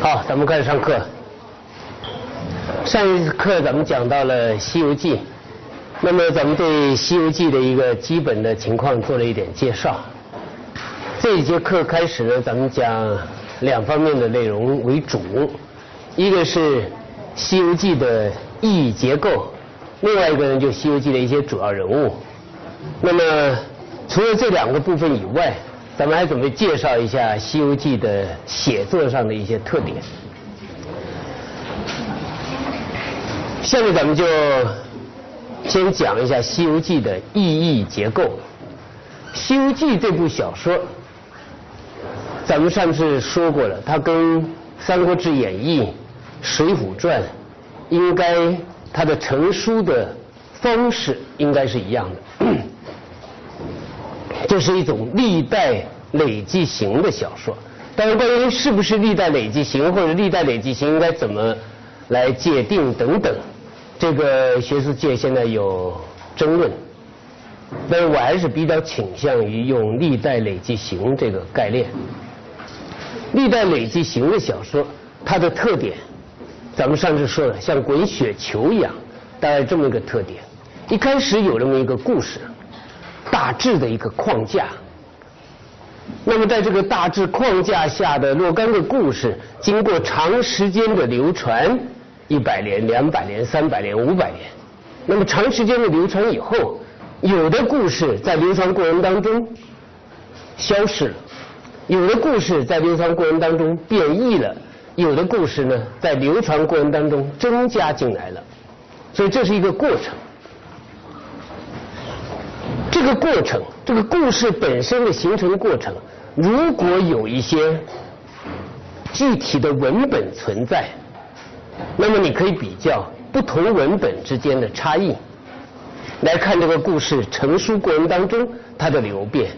好，咱们开始上课。上一次课咱们讲到了《西游记》，那么咱们对《西游记》的一个基本的情况做了一点介绍。这一节课开始呢，咱们讲两方面的内容为主，一个是《西游记》的意义结构，另外一个呢就《西游记》的一些主要人物。那么除了这两个部分以外，咱们还准备介绍一下《西游记》的写作上的一些特点。下面咱们就先讲一下《西游记》的意义结构。《西游记》这部小说，咱们上次说过了，它跟《三国志演义》《水浒传》应该它的成书的方式应该是一样的。这是一种历代累积型的小说。但是关于是不是历代累积型，或者历代累积型应该怎么来界定等等。这个学术界现在有争论，但是我还是比较倾向于用历代累积型这个概念。历代累积型的小说，它的特点，咱们上次说了，像滚雪球一样，大概这么一个特点。一开始有这么一个故事，大致的一个框架。那么在这个大致框架下的若干个故事，经过长时间的流传。一百年、两百年、三百年、五百年，那么长时间的流传以后，有的故事在流传过程当中消失了，有的故事在流传过程当中变异了，有的故事呢在流传过程当中增加进来了，所以这是一个过程。这个过程，这个故事本身的形成过程，如果有一些具体的文本存在。那么你可以比较不同文本之间的差异，来看这个故事成书过程当中它的流变。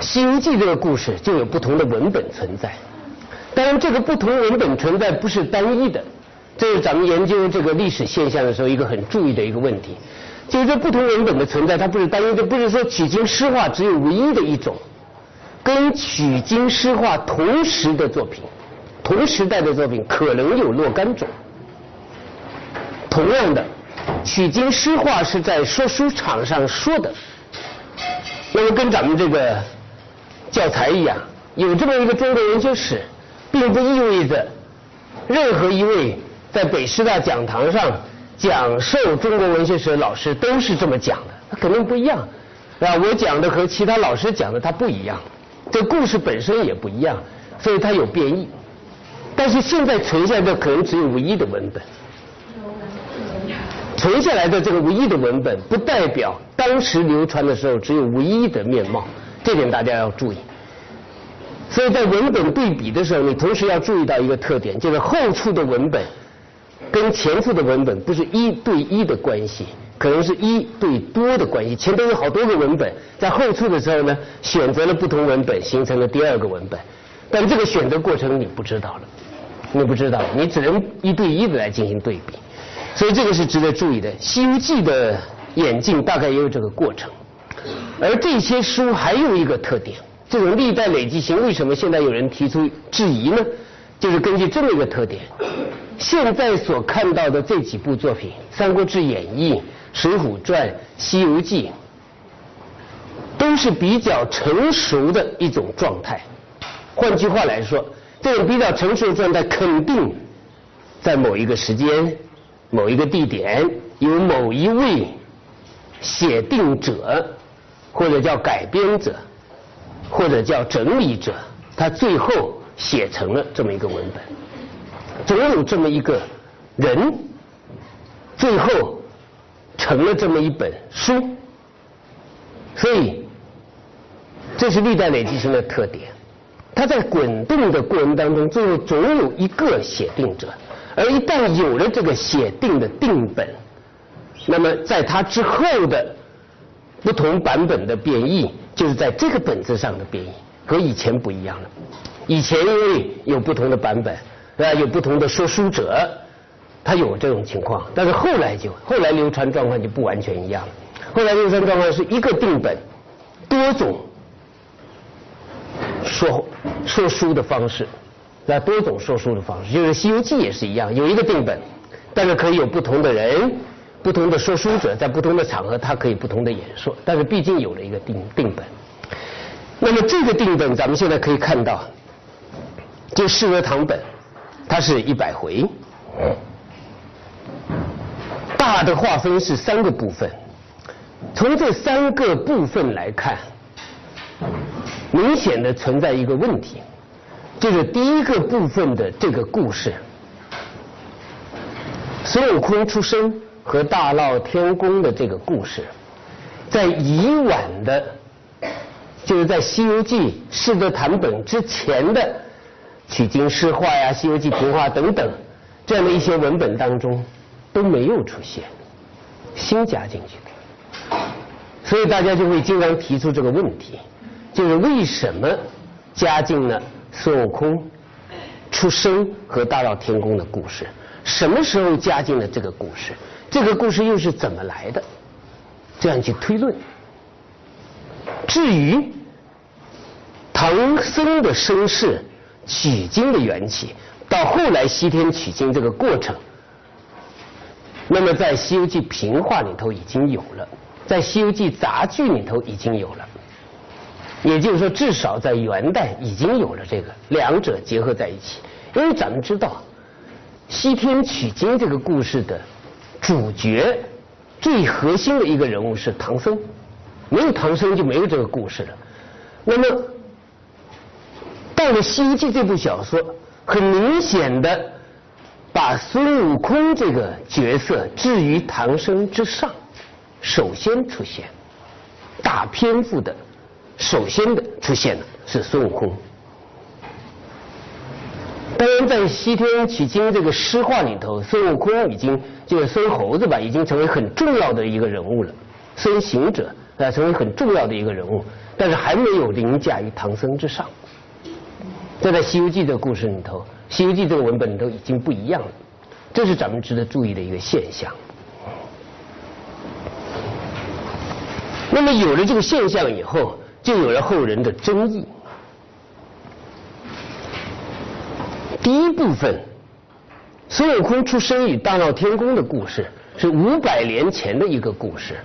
《西游记》这个故事就有不同的文本存在，当然这个不同文本存在不是单一的，这是咱们研究这个历史现象的时候一个很注意的一个问题，就是这不同文本的存在它不是单一的，不是说取经诗画只有唯一的一种，跟取经诗画同时的作品。同时代的作品可能有若干种。同样的，取经诗画是在说书场上说的，那么跟咱们这个教材一样，有这么一个中国文学史，并不意味着任何一位在北师大讲堂上讲授中国文学史的老师都是这么讲的，他肯定不一样，啊，我讲的和其他老师讲的他不一样，这故事本身也不一样，所以它有变异。但是现在存下的可能只有唯一的文本，存下来的这个唯一的文本，不代表当时流传的时候只有唯一的面貌，这点大家要注意。所以在文本对比的时候，你同时要注意到一个特点，就是后处的文本跟前处的文本不是一对一的关系，可能是一对多的关系。前头有好多个文本，在后处的时候呢，选择了不同文本，形成了第二个文本，但这个选择过程你不知道了。你不知道，你只能一对一的来进行对比，所以这个是值得注意的。《西游记》的演进大概也有这个过程，而这些书还有一个特点，这种历代累积型为什么现在有人提出质疑呢？就是根据这么一个特点，现在所看到的这几部作品，《三国志演义》《水浒传》《西游记》，都是比较成熟的一种状态。换句话来说。这种比较成熟的状态，肯定在某一个时间、某一个地点，有某一位写定者，或者叫改编者，或者叫整理者，他最后写成了这么一个文本。总有这么一个人，最后成了这么一本书。所以，这是历代累积型的特点。它在滚动的过程当中，最后总有一个写定者，而一旦有了这个写定的定本，那么在它之后的不同版本的变异，就是在这个本子上的变异，和以前不一样了。以前因为有不同的版本，啊？有不同的说书者，他有这种情况，但是后来就后来流传状况就不完全一样了。后来流传状况是一个定本，多种。说说书的方式，那多种说书的方式，就是《西游记》也是一样，有一个定本，但是可以有不同的人、不同的说书者，在不同的场合，他可以不同的演说，但是毕竟有了一个定定本。那么这个定本，咱们现在可以看到，就《释德堂本》，它是一百回，大的划分是三个部分。从这三个部分来看，明显的存在一个问题。就是第一个部分的这个故事，孙悟空出生和大闹天宫的这个故事，在以往的，就是在《西游记》释德坛本之前的取经诗画呀、《西游记》评话等等这样的一些文本当中都没有出现，新加进去的，所以大家就会经常提出这个问题，就是为什么加进了？孙悟空出生和大闹天宫的故事，什么时候加进了这个故事？这个故事又是怎么来的？这样去推论。至于唐僧的身世、取经的缘起，到后来西天取经这个过程，那么在《西游记》评话里头已经有了，在《西游记》杂剧里头已经有了。也就是说，至少在元代已经有了这个两者结合在一起。因为咱们知道，西天取经这个故事的主角最核心的一个人物是唐僧，没有唐僧就没有这个故事了。那么到了《西游记》这部小说，很明显的把孙悟空这个角色置于唐僧之上，首先出现大篇幅的。首先的出现的是孙悟空。当然，在西天取经这个诗画里头，孙悟空已经就是孙猴子吧，已经成为很重要的一个人物了。孙行者啊，成为很重要的一个人物，但是还没有凌驾于唐僧之上。这在《西游记》这个故事里头，《西游记》这个文本里头已经不一样了，这是咱们值得注意的一个现象。那么有了这个现象以后。就有了后人的争议。第一部分，孙悟空出生与大闹天宫的故事是五百年前的一个故事。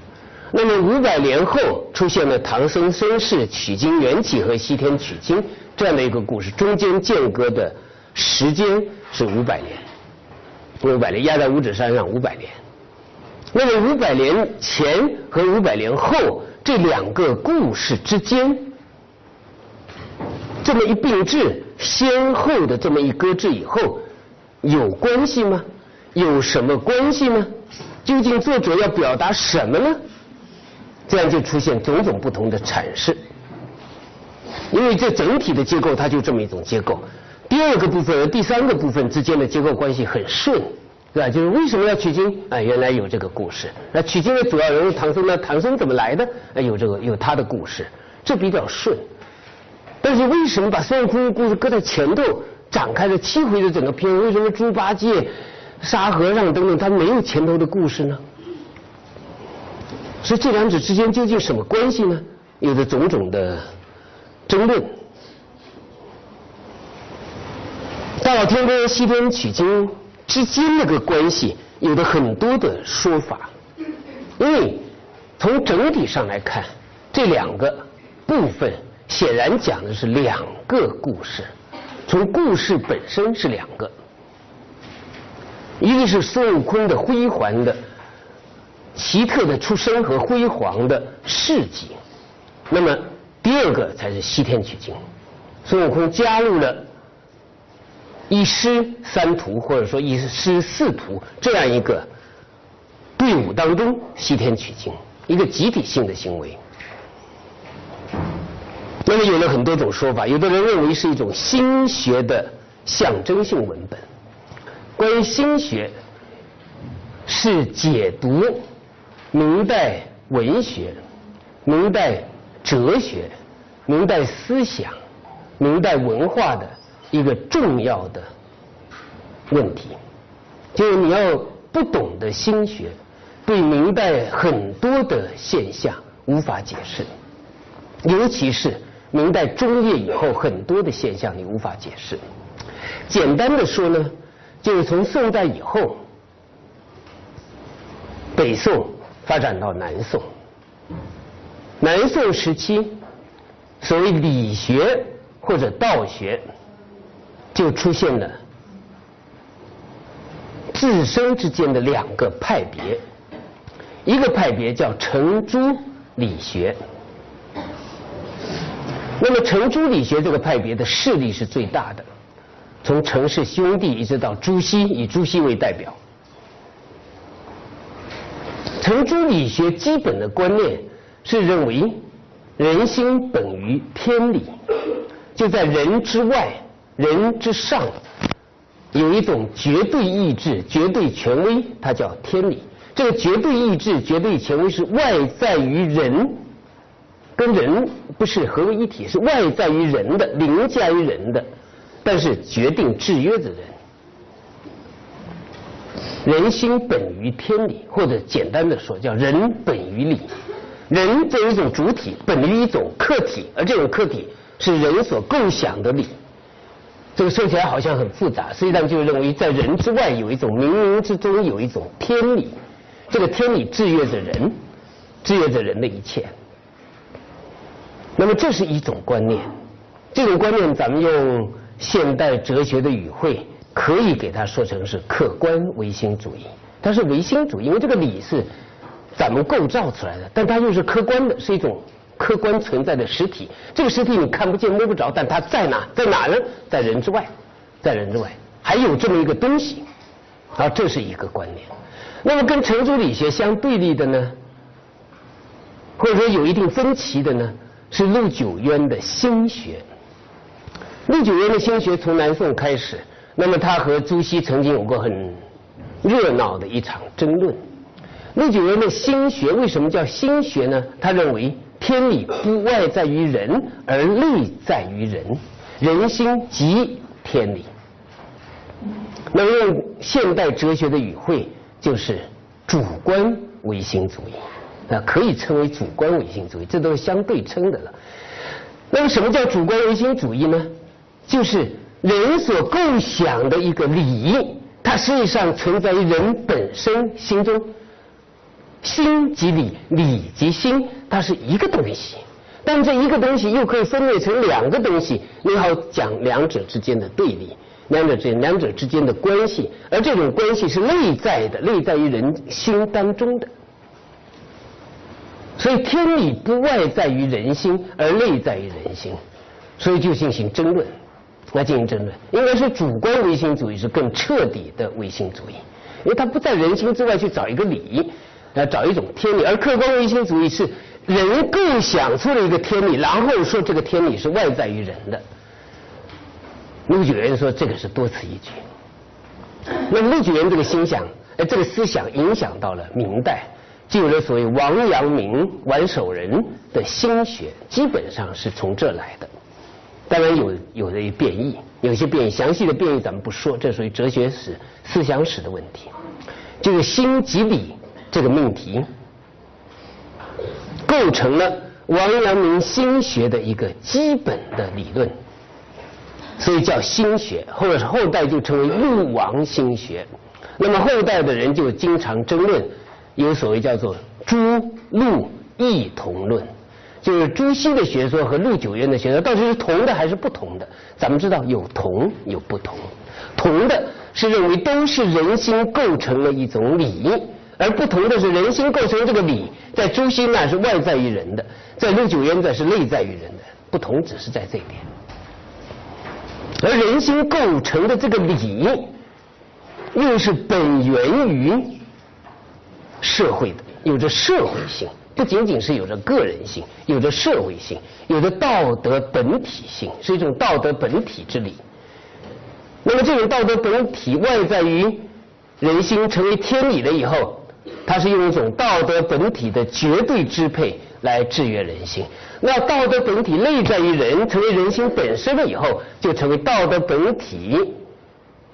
那么五百年后出现了唐僧孙氏取经缘起和西天取经这样的一个故事，中间间隔的时间是五百年，五百年压在五指山上五百年。那么五百年前和五百年后。这两个故事之间，这么一并置，先后的这么一搁置以后，有关系吗？有什么关系呢？究竟作者要表达什么呢？这样就出现种种不同的阐释。因为这整体的结构，它就这么一种结构。第二个部分和第三个部分之间的结构关系很顺。对吧？就是为什么要取经？啊，原来有这个故事。那取经的主要人物唐僧呢？唐僧怎么来的？啊，有这个有他的故事，这比较顺。但是为什么把孙悟空的故事搁在前头，展开了七回的整个篇？为什么猪八戒、沙和尚等等他没有前头的故事呢？所以这两者之间究竟什么关系呢？有着种种的争论。大闹天宫西天取经。之间那个关系有的很多的说法，因为从整体上来看，这两个部分显然讲的是两个故事，从故事本身是两个，一个是孙悟空的辉煌的、奇特的出生和辉煌的事迹，那么第二个才是西天取经，孙悟空加入了。一师三徒，或者说一师四徒这样一个队伍当中西天取经，一个集体性的行为。那么有了很多种说法，有的人认为是一种心学的象征性文本。关于心学，是解读明代文学、明代哲学、明代思想、明代文化的。一个重要的问题，就是你要不懂得心学，对明代很多的现象无法解释，尤其是明代中叶以后很多的现象你无法解释。简单的说呢，就是从宋代以后，北宋发展到南宋，南宋时期，所谓理学或者道学，就出现了自身之间的两个派别，一个派别叫程朱理学。那么程朱理学这个派别的势力是最大的，从程氏兄弟一直到朱熹，以朱熹为代表。程朱理学基本的观念是认为人心本于天理，就在人之外、人之上，有一种绝对意志、绝对权威，它叫天理。这个绝对意志、绝对权威是外在于人。跟人不是合为一体，是外在于人的，凌驾于人的，但是决定制约的人。人心本于天理，或者简单的说叫人本于理。人作为一种主体，本于一种客体，而这种客体是人所共享的理。这个说起来好像很复杂，实际上就认为在人之外有一种冥冥之中有一种天理，这个天理制约着人，制约着人的一切。那么这是一种观念，这种观念咱们用现代哲学的语汇，可以给它说成是客观唯心主义。它是唯心主义，因为这个理是咱们构造出来的，但它又是客观的，是一种客观存在的实体。这个实体你看不见摸不着，但它在哪？在哪呢？在人之外，在人之外还有这么一个东西，啊，这是一个观念。那么跟程朱理学相对立的呢，或者说有一定分歧的呢？是陆九渊的心学。陆九渊的心学从南宋开始，那么他和朱熹曾经有过很热闹的一场争论。陆九渊的心学为什么叫心学呢？他认为天理不外在于人，而内在于人，人心即天理。那用现代哲学的语汇，就是主观唯心主义。那可以称为主观唯心主义，这都是相对称的了。那么什么叫主观唯心主义呢？就是人所构想的一个理，它实际上存在于人本身心中。心即理，理即心，它是一个东西。但这一个东西又可以分裂成两个东西，你好讲两者之间的对立，两者之间两者之间的关系，而这种关系是内在的，内在于人心当中的。所以天理不外在于人心，而内在于人心，所以就进行争论，来进行争论。应该是主观唯心主义是更彻底的唯心主义，因为它不在人心之外去找一个理，来找一种天理；而客观唯心主义是人构想出了一个天理，然后说这个天理是外在于人的。陆九渊说这个是多此一举。那陆九渊这个心想，哎，这个思想影响到了明代。就有了所谓王阳明、王守仁的心学，基本上是从这来的。当然有有的变异，有些变异，详细的变异咱们不说，这属于哲学史、思想史的问题。就是心即理这个命题，构成了王阳明心学的一个基本的理论，所以叫心学，或者是后代就称为陆王心学。那么后代的人就经常争论。有所谓叫做朱陆异同论，就是朱熹的学说和陆九渊的学说到底是同的还是不同的？咱们知道有同有不同，同的是认为都是人心构成了一种理，而不同的是人心构成这个理，在朱熹那是外在于人的，在陆九渊这是内在于人的，不同只是在这一点。而人心构成的这个理，又是本源于。社会的有着社会性，不仅仅是有着个人性，有着社会性，有着道德本体性，是一种道德本体之理。那么这种道德本体外在于人心成为天理了以后，它是用一种道德本体的绝对支配来制约人心。那道德本体内在于人，成为人心本身了以后，就成为道德本体。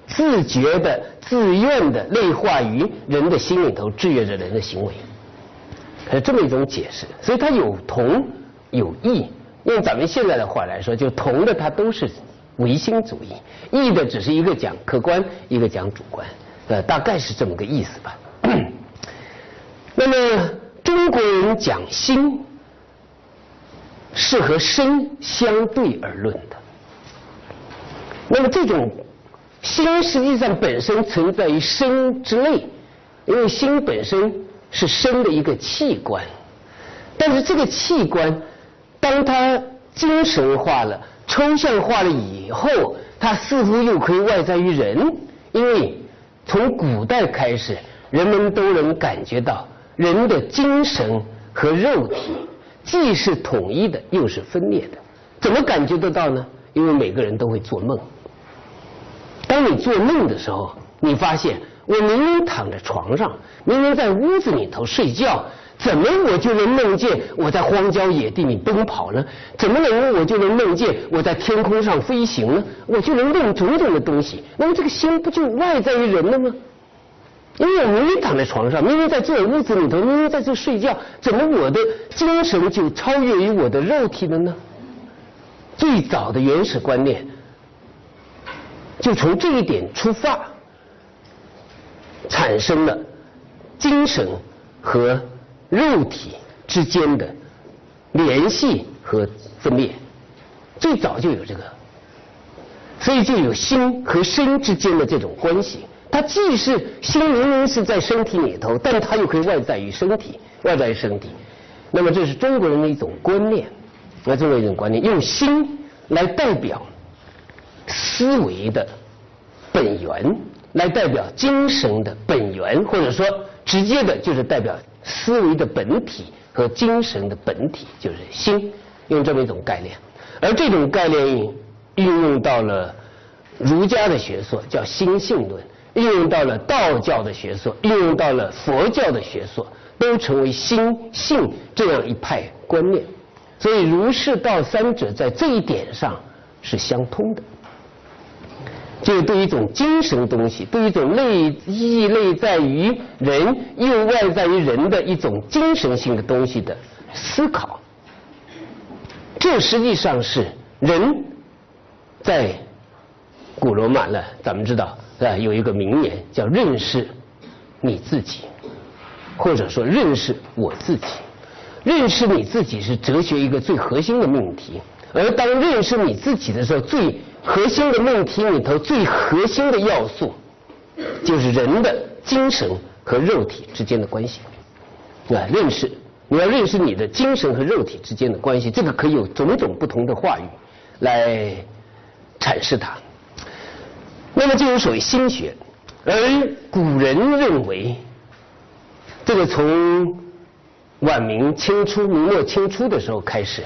自觉的、自愿的内化于人的心里头，制约着人的行为，是这么一种解释。所以它有同有异，用咱们现在的话来说，就同的它都是唯心主义，异的只是一个讲客观，一个讲主观，呃，大概是这么个意思吧。那么中国人讲心，是和身相对而论的。那么这种心实际上本身存在于身之内，因为心本身是生的一个器官，但是这个器官。当它精神化了、抽象化了以后，它似乎又可以外在于人，因为从古代开始，人们都能感觉到人的精神和肉体既是统一的，又是分裂的。怎么感觉得到呢？因为每个人都会做梦。当你做梦的时候，你发现我明明躺在床上，明明在屋子里头睡觉。怎么我就能梦见我在荒郊野地里奔跑呢？怎么能我就能梦见我在天空上飞行呢？我就能梦种种的东西。那么这个心不就外在于人了吗？因为我明明躺在床上，明明在这屋子里头，明明在这睡觉，怎么我的精神就超越于我的肉体了呢？最早的原始观念就从这一点出发，产生了精神和。肉体之间的联系和分裂，最早就有这个，所以就有心和身之间的这种关系。它既是心明明是在身体里头，但它又可以外在于身体，外在于身体。那么这是中国人的一种观念，来中国一种观念，用心来代表思维的本源，来代表精神的本源，或者说直接的就是代表。思维的本体和精神的本体就是心，用这么一种概念，而这种概念运用到了儒家的学说，叫心性论；运用到了道教的学说，运用到了佛教的学说，都成为心性这样一派观念。所以儒释道三者在这一点上是相通的。就是对一种精神东西，对一种内意内在于人又外在于人的一种精神性的东西的思考，这实际上是人在古罗马呢，咱们知道啊，有一个名言叫“认识你自己”，或者说“认识我自己”。认识你自己是哲学一个最核心的命题，而当认识你自己的时候，最核心的命题里头最核心的要素，就是人的精神和肉体之间的关系。啊，认识你要认识你的精神和肉体之间的关系，这个可以有种种不同的话语来阐释它。那么就有所谓心学，而古人认为，这个从晚明清初、明末清初的时候开始，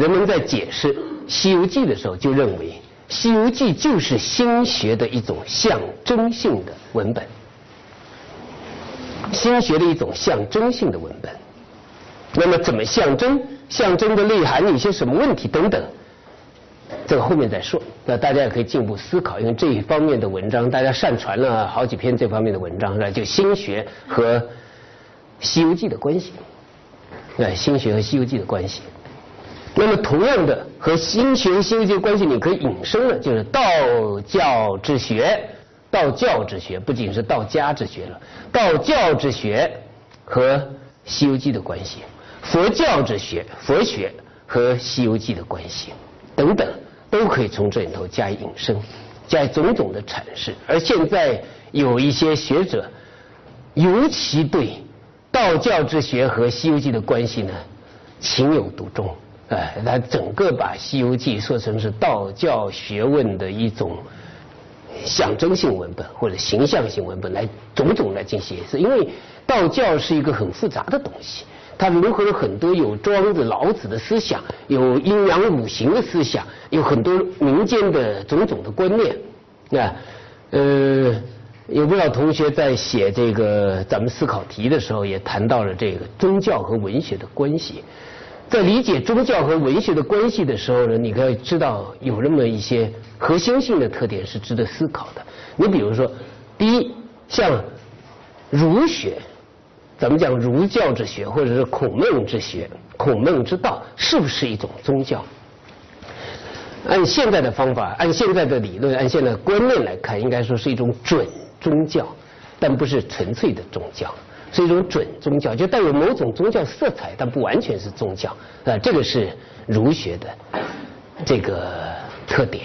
人们在解释《西游记》的时候就认为。《西游记》就是心学的一种象征性的文本，心学的一种象征性的文本。那么怎么象征？象征的内涵有些什么问题等等？这个后面再说。那大家也可以进一步思考，因为这一方面的文章，大家上传了好几篇这方面的文章，是就心学和《西游记》的关系，那，心学和《西游记》的关系。那么，同样的和心学、西游记关系，你可以引申了，就是道教之学，道教之学不仅是道家之学了，道教之学和西游记的关系，佛教之学、佛学和西游记的关系等等，都可以从这里头加以引申，加以种种的阐释。而现在有一些学者，尤其对道教之学和西游记的关系呢，情有独钟。哎，他整个把《西游记》说成是道教学问的一种象征性文本或者形象性文本，来种种来进行解释。因为道教是一个很复杂的东西，它融合了很多有庄子、老子的思想，有阴阳五行的思想，有很多民间的种种的观念。啊，呃，有不少同学在写这个咱们思考题的时候，也谈到了这个宗教和文学的关系。在理解宗教和文学的关系的时候呢，你可以知道有那么一些核心性的特点是值得思考的。你比如说，第一，像儒学咱们讲儒教之学，或者是孔孟之学、孔孟之道，是不是一种宗教？按现在的方法，按现在的理论，按现在观念来看，应该说是一种准宗教，但不是纯粹的宗教，是一种准宗教，就带有某种宗教色彩，但不完全是宗教。呃，这个是儒学的这个特点。